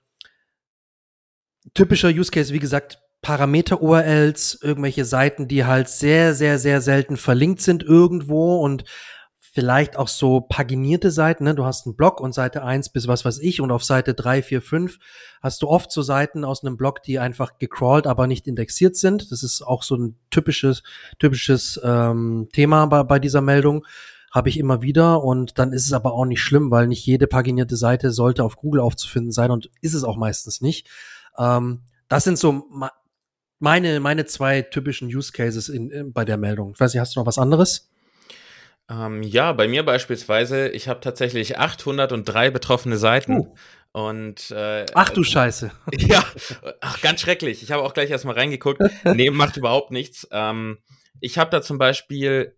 typischer Use Case, wie gesagt, Parameter-URLs, irgendwelche Seiten, die halt sehr, sehr, sehr selten verlinkt sind irgendwo und vielleicht auch so paginierte Seiten. Ne? Du hast einen Blog und Seite 1 bis was weiß ich und auf Seite 3, 4, 5 hast du oft so Seiten aus einem Blog, die einfach gecrawlt, aber nicht indexiert sind. Das ist auch so ein typisches, typisches ähm, Thema bei, bei dieser Meldung. Habe ich immer wieder und dann ist es aber auch nicht schlimm, weil nicht jede paginierte Seite sollte auf Google aufzufinden sein und ist es auch meistens nicht. Ähm, das sind so meine, meine zwei typischen Use Cases in, in, bei der Meldung. Ich weiß nicht, hast du noch was anderes? Ähm, ja, bei mir beispielsweise, ich habe tatsächlich 803 betroffene Seiten. Uh. Und äh, ach du Scheiße. Ja, ach, ganz schrecklich. Ich habe auch gleich erstmal reingeguckt. Nee, macht überhaupt nichts. Ähm, ich habe da zum Beispiel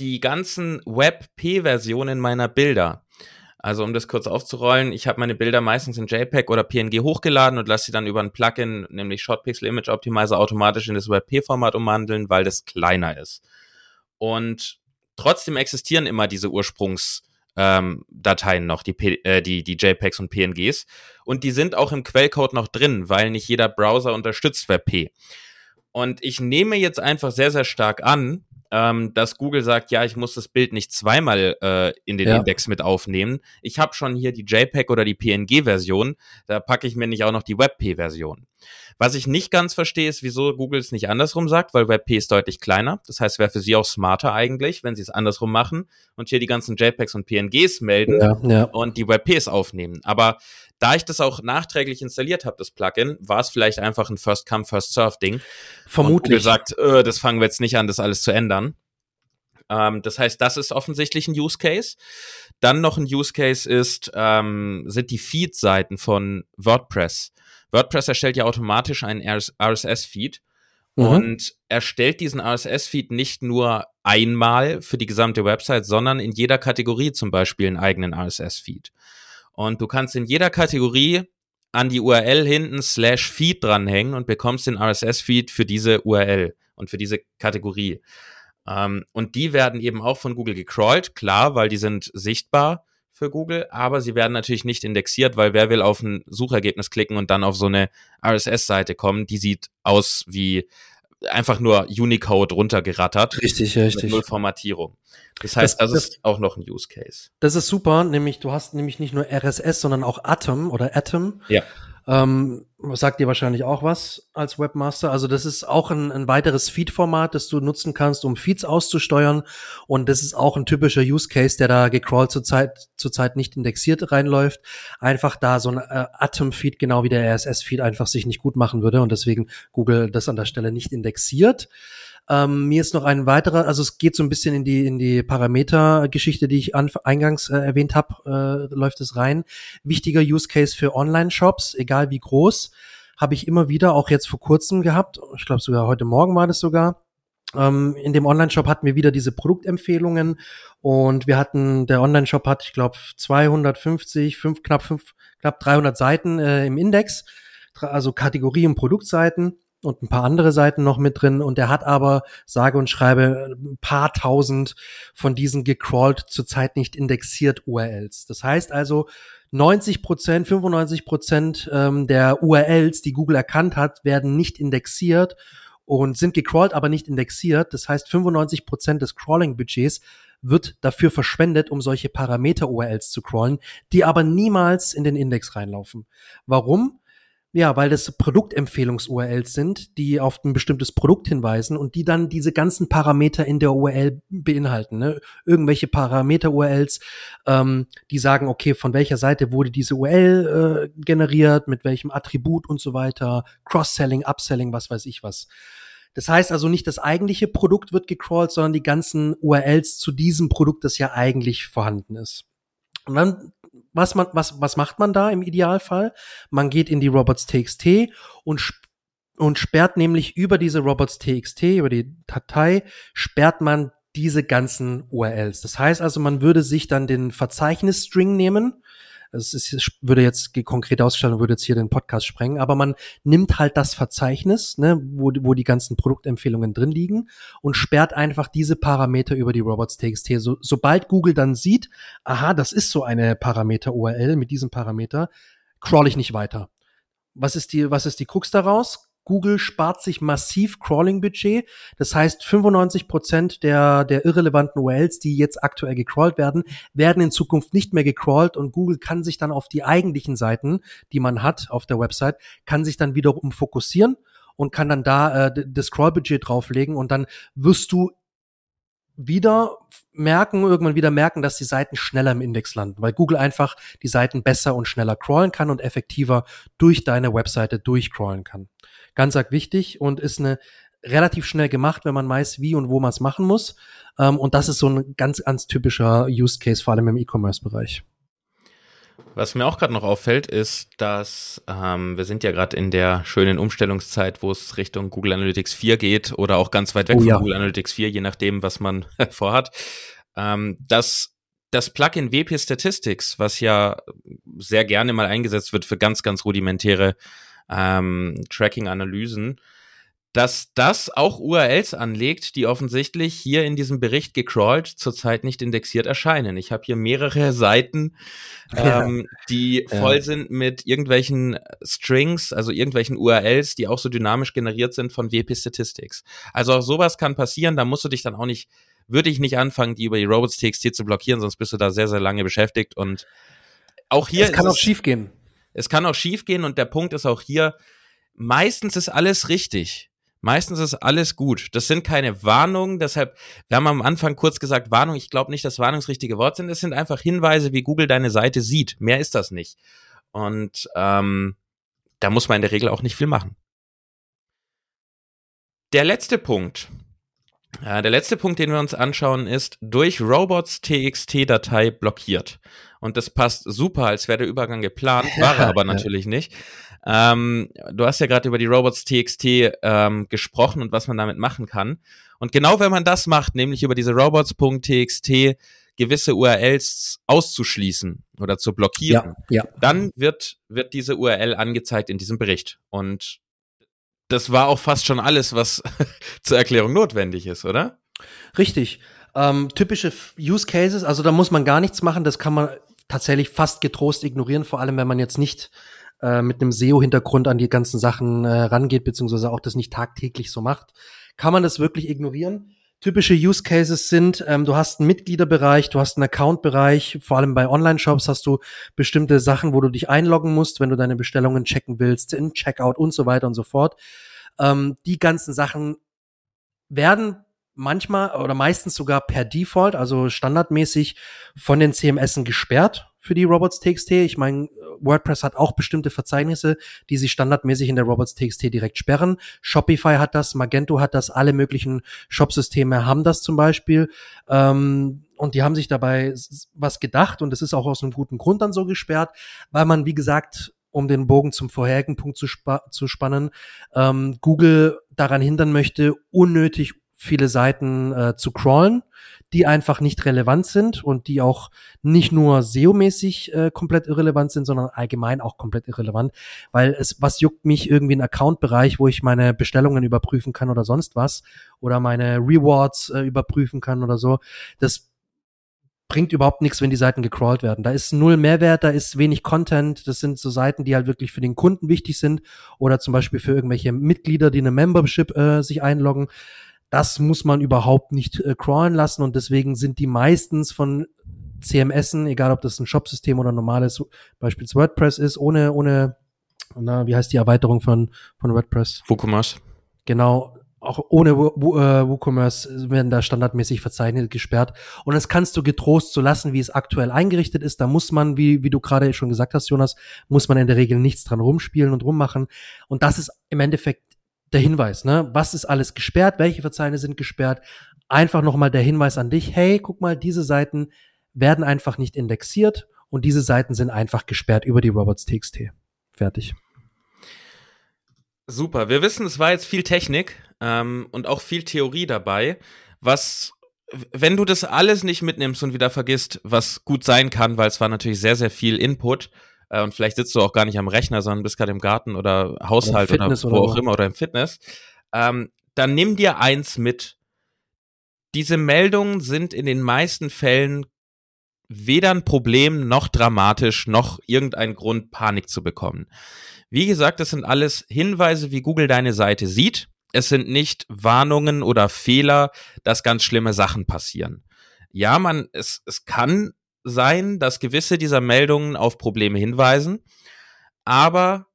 die ganzen Web-P-Versionen meiner Bilder. Also um das kurz aufzurollen, ich habe meine Bilder meistens in JPEG oder PNG hochgeladen und lasse sie dann über ein Plugin, nämlich Shortpixel Image Optimizer, automatisch in das WebP-Format umwandeln, weil das kleiner ist. Und Trotzdem existieren immer diese Ursprungsdateien ähm, noch, die, P äh, die, die JPEGs und PNGs. Und die sind auch im Quellcode noch drin, weil nicht jeder Browser unterstützt WebP. Und ich nehme jetzt einfach sehr, sehr stark an, ähm, dass Google sagt, ja, ich muss das Bild nicht zweimal äh, in den ja. Index mit aufnehmen. Ich habe schon hier die JPEG oder die PNG-Version, da packe ich mir nicht auch noch die WebP-Version. Was ich nicht ganz verstehe, ist, wieso Google es nicht andersrum sagt, weil WebP ist deutlich kleiner. Das heißt, wäre für sie auch smarter eigentlich, wenn sie es andersrum machen und hier die ganzen JPEGs und PNGs melden ja, ja. und die WebPs aufnehmen. Aber da ich das auch nachträglich installiert habe, das Plugin, war es vielleicht einfach ein First-Come, First-Serve-Ding. Vermutlich. Und gesagt, äh, das fangen wir jetzt nicht an, das alles zu ändern. Ähm, das heißt, das ist offensichtlich ein Use Case. Dann noch ein Use Case ist, ähm, sind die Feed-Seiten von WordPress. WordPress erstellt ja automatisch einen RSS-Feed. mhm. und erstellt diesen RSS-Feed nicht nur einmal für die gesamte Website, sondern in jeder Kategorie zum Beispiel einen eigenen RSS-Feed. Und du kannst in jeder Kategorie an die URL hinten slash Feed dranhängen und bekommst den RSS-Feed für diese URL und für diese Kategorie. Ähm, und die werden eben auch von Google gecrawlt, klar, weil die sind sichtbar für Google, aber sie werden natürlich nicht indexiert, weil wer will auf ein Suchergebnis klicken und dann auf so eine RSS-Seite kommen, die sieht aus wie einfach nur Unicode runtergerattert. Richtig, richtig. Mit null Formatierung. Das heißt, das, das, ist auch noch ein Use Case. Das ist super, nämlich du hast nämlich nicht nur RSS, sondern auch Atom oder Atom. Ja. Ähm, sagt dir wahrscheinlich auch was als Webmaster. Also das ist auch ein, ein weiteres Feed-Format, das du nutzen kannst, um Feeds auszusteuern. Und das ist auch ein typischer Use Case, der da gecrawlt zurzeit zurzeit nicht indexiert reinläuft. Einfach da so ein äh, Atom-Feed, genau wie der RSS-Feed, einfach sich nicht gut machen würde und deswegen Google das an der Stelle nicht indexiert. Ähm, mir ist noch ein weiterer, also es geht so ein bisschen in die in die Parameter-Geschichte, die ich an, eingangs äh, erwähnt habe, äh, läuft es rein. Wichtiger Use Case für Online-Shops, egal wie groß, habe ich immer wieder, auch jetzt vor kurzem gehabt. Ich glaube sogar heute Morgen war das sogar. Ähm, in dem Online-Shop hatten wir wieder diese Produktempfehlungen und wir hatten, der Online-Shop hat, ich glaube, 250, fünf, knapp fünf, knapp 300 Seiten äh, im Index, also Kategorie- und Produktseiten und ein paar andere Seiten noch mit drin und er hat aber sage und schreibe ein paar tausend von diesen gecrawlt zurzeit nicht indexiert URLs. Das heißt also 90 Prozent, 95 Prozent ähm, der URLs, die Google erkannt hat, werden nicht indexiert und sind gecrawlt, aber nicht indexiert. Das heißt 95 Prozent des Crawling-Budgets wird dafür verschwendet, um solche Parameter-URLs zu crawlen, die aber niemals in den Index reinlaufen. Warum? Ja, weil das Produktempfehlungs-URLs sind, die auf ein bestimmtes Produkt hinweisen und die dann diese ganzen Parameter in der URL beinhalten. Ne? Irgendwelche Parameter-URLs, ähm, die sagen, okay, von welcher Seite wurde diese URL äh, generiert, mit welchem Attribut und so weiter, Cross-Selling, Upselling, was weiß ich was. Das heißt also nicht das eigentliche Produkt wird gecrawlt, sondern die ganzen URLs zu diesem Produkt, das ja eigentlich vorhanden ist. Und dann was man, was, was macht man da im Idealfall? Man geht in die robots.txt und und sperrt nämlich über diese robots.txt, über die Datei, sperrt man diese ganzen URLs. Das heißt also, man würde sich dann den Verzeichnisstring nehmen, es ist, würde jetzt konkret ausgestellt würde jetzt hier den Podcast sprengen, aber man nimmt halt das Verzeichnis, ne, wo, wo die ganzen Produktempfehlungen drin liegen und sperrt einfach diese Parameter über die Robots.txt. So, sobald Google dann sieht, aha, das ist so eine Parameter-URL mit diesem Parameter, crawl ich nicht weiter. Was ist die, was ist die Krux daraus? Google spart sich massiv Crawling-Budget. Das heißt, 95 Prozent der, der irrelevanten URLs, die jetzt aktuell gecrawlt werden, werden in Zukunft nicht mehr gecrawlt und Google kann sich dann auf die eigentlichen Seiten, die man hat auf der Website, kann sich dann wiederum fokussieren und kann dann da äh, das Crawl-Budget drauflegen und dann wirst du wieder merken, irgendwann wieder merken, dass die Seiten schneller im Index landen, weil Google einfach die Seiten besser und schneller crawlen kann und effektiver durch deine Webseite durchcrawlen kann. Ganz arg wichtig und ist eine relativ schnell gemacht, wenn man weiß, wie und wo man es machen muss. Ähm, und das ist so ein ganz, ganz typischer Use Case, vor allem im E-Commerce-Bereich. Was mir auch gerade noch auffällt, ist, dass ähm, wir sind ja gerade in der schönen Umstellungszeit, wo es Richtung Google Analytics 4 geht oder auch ganz weit weg oh, von ja. Google Analytics 4, je nachdem, was man vorhat. Ähm, dass das Plugin WP Statistics, was ja sehr gerne mal eingesetzt wird für ganz, ganz rudimentäre ähm, Tracking-Analysen, dass das auch URLs anlegt, die offensichtlich hier in diesem Bericht gecrawlt zurzeit nicht indexiert erscheinen. Ich habe hier mehrere Seiten, ähm, die voll sind mit irgendwelchen Strings, also irgendwelchen URLs, die auch so dynamisch generiert sind von WP Statistics. Also auch sowas kann passieren, da musst du dich dann auch nicht, würde ich nicht anfangen, die über die Robots.txt zu blockieren, sonst bist du da sehr, sehr lange beschäftigt und auch hier. Es kann auch schief gehen. Es kann auch schief gehen und der Punkt ist auch hier, meistens ist alles richtig. Meistens ist alles gut. Das sind keine Warnungen, deshalb, wir haben am Anfang kurz gesagt, Warnung, ich glaube nicht, dass Warnung das richtige Wort sind. Es sind einfach Hinweise, wie Google deine Seite sieht. Mehr ist das nicht. Und ähm, da muss man in der Regel auch nicht viel machen. Der letzte Punkt, äh, der letzte Punkt, den wir uns anschauen, ist durch Robots TXT-Datei blockiert. Und das passt super, als wäre der Übergang geplant, war er aber natürlich nicht. Ähm, du hast ja gerade über die Robots TXT ähm, gesprochen und was man damit machen kann. Und genau wenn man das macht, nämlich über diese Robots.txt gewisse URLs auszuschließen oder zu blockieren, ja, ja. dann wird, wird diese URL angezeigt in diesem Bericht. Und das war auch fast schon alles, was zur Erklärung notwendig ist, oder? Richtig. Ähm, typische Use Cases, also da muss man gar nichts machen, das kann man tatsächlich fast getrost ignorieren, vor allem wenn man jetzt nicht äh, mit einem SEO-Hintergrund an die ganzen Sachen äh, rangeht, beziehungsweise auch das nicht tagtäglich so macht, kann man das wirklich ignorieren. Typische Use Cases sind, ähm, du hast einen Mitgliederbereich, du hast einen Account-Bereich, vor allem bei Online-Shops hast du bestimmte Sachen, wo du dich einloggen musst, wenn du deine Bestellungen checken willst, in Checkout und so weiter und so fort. Ähm, die ganzen Sachen werden manchmal oder meistens sogar per Default, also standardmäßig von den CMSen gesperrt für die Robots.txt. Ich meine, WordPress hat auch bestimmte Verzeichnisse, die sich standardmäßig in der Robots.txt direkt sperren. Shopify hat das, Magento hat das, alle möglichen Shopsysteme haben das zum Beispiel. Ähm, und die haben sich dabei was gedacht und es ist auch aus einem guten Grund dann so gesperrt, weil man, wie gesagt, um den Bogen zum vorherigen Punkt zu, spa zu spannen, ähm, Google daran hindern möchte, unnötig viele Seiten äh, zu crawlen, die einfach nicht relevant sind und die auch nicht nur SEO-mäßig äh, komplett irrelevant sind, sondern allgemein auch komplett irrelevant, weil es, was juckt mich irgendwie ein Account-Bereich, wo ich meine Bestellungen überprüfen kann oder sonst was oder meine Rewards äh, überprüfen kann oder so. Das bringt überhaupt nichts, wenn die Seiten gecrawlt werden. Da ist null Mehrwert, da ist wenig Content. Das sind so Seiten, die halt wirklich für den Kunden wichtig sind oder zum Beispiel für irgendwelche Mitglieder, die eine Membership äh, sich einloggen das muss man überhaupt nicht äh, crawlen lassen und deswegen sind die meistens von CMSen, egal ob das ein Shopsystem oder normales, beispielsweise WordPress ist, ohne, ohne, na, wie heißt die Erweiterung von, von WordPress? WooCommerce. Genau, auch ohne äh, WooCommerce werden da standardmäßig Verzeichnisse gesperrt. Und das kannst du getrost so lassen, wie es aktuell eingerichtet ist. Da muss man, wie, wie du gerade schon gesagt hast, Jonas, muss man in der Regel nichts dran rumspielen und rummachen. Und das ist im Endeffekt der Hinweis, ne? Was ist alles gesperrt? Welche Verzeichnisse sind gesperrt? Einfach nochmal der Hinweis an dich. Hey, guck mal, diese Seiten werden einfach nicht indexiert und diese Seiten sind einfach gesperrt über die Robots.txt. Fertig. Super. Wir wissen, es war jetzt viel Technik ähm, und auch viel Theorie dabei. Was, wenn du das alles nicht mitnimmst und wieder vergisst, was gut sein kann, weil es war natürlich sehr, sehr viel Input, äh, und vielleicht sitzt du auch gar nicht am Rechner, sondern bist gerade im Garten oder Haushalt oder, oder, wo oder auch immer oder im Fitness, ähm, dann nimm dir eins mit. Diese Meldungen sind in den meisten Fällen weder ein Problem noch dramatisch noch irgendein Grund, Panik zu bekommen. Wie gesagt, das sind alles Hinweise, wie Google deine Seite sieht. Es sind nicht Warnungen oder Fehler, dass ganz schlimme Sachen passieren. Ja, man, es, es kann sein, dass gewisse dieser Meldungen auf Probleme hinweisen. Aber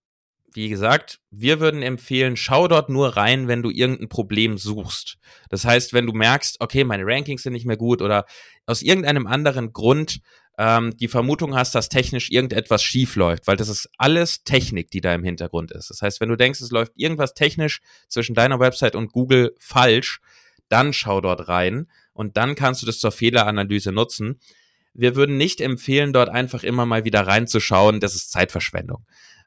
wie gesagt, wir würden empfehlen, schau dort nur rein, wenn du irgendein Problem suchst. Das heißt, wenn du merkst, okay, meine Rankings sind nicht mehr gut oder aus irgendeinem anderen Grund ähm, die Vermutung hast, dass technisch irgendetwas schief läuft, weil das ist alles Technik, die da im Hintergrund ist. Das heißt, wenn du denkst, es läuft irgendwas technisch zwischen deiner Website und Google falsch, dann schau dort rein und dann kannst du das zur Fehleranalyse nutzen wir würden nicht empfehlen, dort einfach immer mal wieder reinzuschauen. Das ist Zeitverschwendung.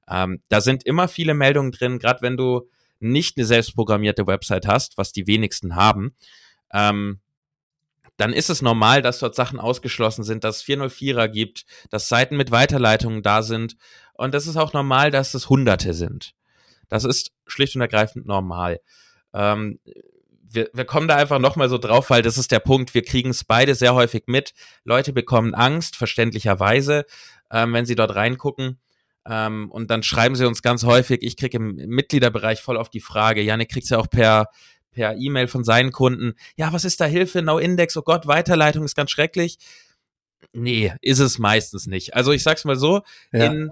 Ähm, da sind immer viele Meldungen drin, gerade wenn du nicht eine selbstprogrammierte Website hast, was die wenigsten haben. Ähm, dann ist es normal, dass dort Sachen ausgeschlossen sind, dass es 404er gibt, dass Seiten mit Weiterleitungen da sind. Und das ist auch normal, dass es Hunderte sind. Das ist schlicht und ergreifend normal. Ähm, wir, wir kommen da einfach nochmal so drauf, weil das ist der Punkt. Wir kriegen es beide sehr häufig mit. Leute bekommen Angst, verständlicherweise, ähm, wenn sie dort reingucken. Ähm, und dann schreiben sie uns ganz häufig, ich kriege im Mitgliederbereich voll auf die Frage, Janik kriegt ja auch per per E-Mail von seinen Kunden, ja, was ist da Hilfe? No Index, oh Gott, Weiterleitung ist ganz schrecklich. Nee, ist es meistens nicht. Also ich sag's mal so, ja. in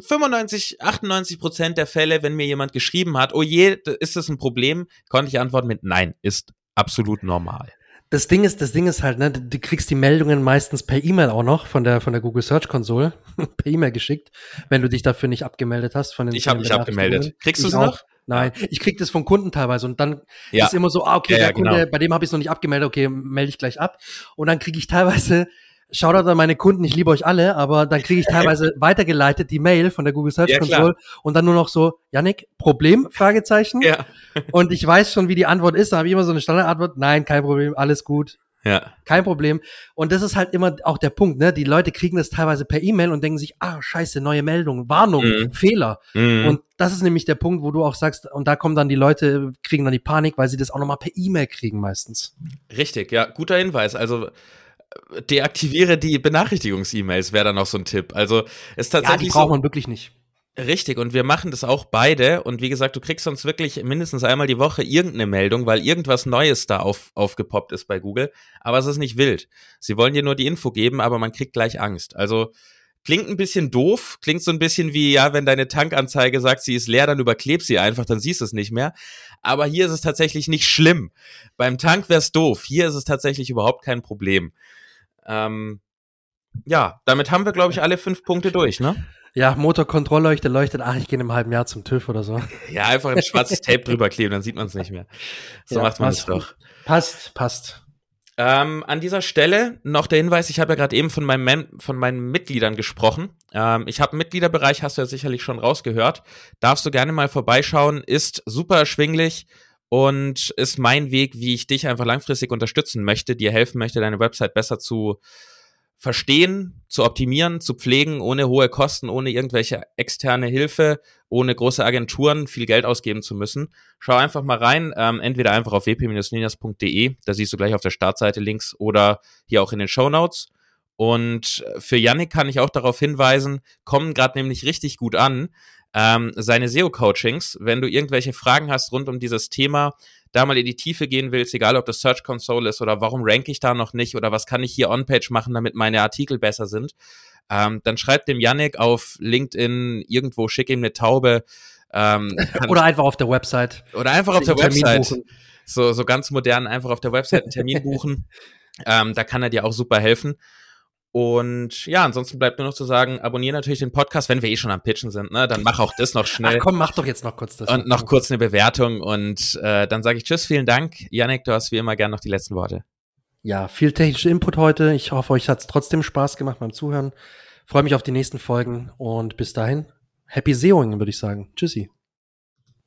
95, 98 Prozent der Fälle, wenn mir jemand geschrieben hat, oh je, ist das ein Problem, konnte ich antworten mit Nein, ist absolut normal. Das Ding ist, das Ding ist halt, ne, du kriegst die Meldungen meistens per E-Mail auch noch von der von der Google Search Konsole per E-Mail geschickt, wenn du dich dafür nicht abgemeldet hast von den Ich habe mich abgemeldet. Kriegst du es noch? Nein, ich krieg das von Kunden teilweise und dann ja. ist immer so, ah, okay, ja, der ja, Kunde, genau. bei dem habe ich es noch nicht abgemeldet, okay, melde ich gleich ab. Und dann kriege ich teilweise Shoutout an meine Kunden, ich liebe euch alle, aber dann kriege ich teilweise weitergeleitet die Mail von der Google Search Ja, Console und dann nur noch so, Yannick, Problem? Fragezeichen. Ja. Und ich weiß schon, wie die Antwort ist, da habe ich immer so eine Standardantwort, nein, kein Problem, alles gut, Ja. kein Problem. Und das ist halt immer auch der Punkt, ne? Die Leute kriegen das teilweise per E-Mail und denken sich, ah, scheiße, neue Meldung, Warnung, Mhm. Fehler. Mhm. Und das ist nämlich der Punkt, wo du auch sagst, und da kommen dann die Leute, kriegen dann die Panik, weil sie das auch nochmal per E-Mail kriegen meistens. Richtig, ja, guter Hinweis. Also äh, deaktiviere die Benachrichtigungs-E-Mails, wäre dann noch so ein Tipp. Also ist Ja, die tatsächlich braucht so, man wirklich nicht. Richtig und wir machen das auch beide und wie gesagt, du kriegst sonst wirklich mindestens einmal die Woche irgendeine Meldung, weil irgendwas Neues da auf, aufgepoppt ist bei Google, aber es ist nicht wild. Sie wollen dir nur die Info geben, aber man kriegt gleich Angst. Also Klingt ein bisschen doof, klingt so ein bisschen wie, ja, wenn deine Tankanzeige sagt, sie ist leer, dann überkleb sie einfach, dann siehst du es nicht mehr. Aber hier ist es tatsächlich nicht schlimm. Beim Tank wär's doof. Hier ist es tatsächlich überhaupt kein Problem. Ähm, ja, damit haben wir, glaube ich, alle fünf Punkte durch, ne? Ja, Motorkontrollleuchte leuchtet, ach, ich gehe in einem halben Jahr zum TÜV oder so. Ja, einfach ein schwarzes Tape drüber kleben, dann sieht man es nicht mehr. So Ja, macht man es doch. Passt, passt. Ähm, an dieser Stelle noch der Hinweis, ich habe ja gerade eben von, meinem Mem von meinen Mitgliedern gesprochen. Ähm, ich habe einen Mitgliederbereich, hast du ja sicherlich schon rausgehört. Darfst du gerne mal vorbeischauen, ist super erschwinglich und ist mein Weg, wie ich dich einfach langfristig unterstützen möchte, dir helfen möchte, deine Website besser zu verstehen, zu optimieren, zu pflegen, ohne hohe Kosten, ohne irgendwelche externe Hilfe, ohne große Agenturen viel Geld ausgeben zu müssen. Schau einfach mal rein, ähm, entweder einfach auf wp-ninas.de, da siehst du gleich auf der Startseite Links oder hier auch in den Show Notes. Und für Yannick kann ich auch darauf hinweisen, kommen gerade nämlich richtig gut an. Ähm, seine SEO-Coachings, wenn du irgendwelche Fragen hast rund um dieses Thema, da mal in die Tiefe gehen willst, egal ob das Search Console ist oder warum rank ich da noch nicht oder was kann ich hier on-page machen, damit meine Artikel besser sind, ähm, dann schreib dem Yannick auf LinkedIn irgendwo, schick ihm eine Taube. Ähm, Oder einfach auf der Website. oder einfach auf der Website. buchen. So, so ganz modern einfach auf der Website einen Termin buchen. Ähm, da kann er dir auch super helfen. Und ja, ansonsten bleibt nur noch zu sagen, abonniere natürlich den Podcast, wenn wir eh schon am Pitchen sind, ne? Dann mach auch das noch Ach schnell. komm, mach doch jetzt noch kurz das. und noch kurz eine Bewertung. Und äh, dann sage ich Tschüss, vielen Dank. Yannick, du hast wie immer gern noch die letzten Worte. Ja, viel technischer Input heute. Ich hoffe, euch hat's trotzdem Spaß gemacht beim Zuhören. Freue mich auf die nächsten Folgen und bis dahin, happy SEOing, würde ich sagen. Tschüssi.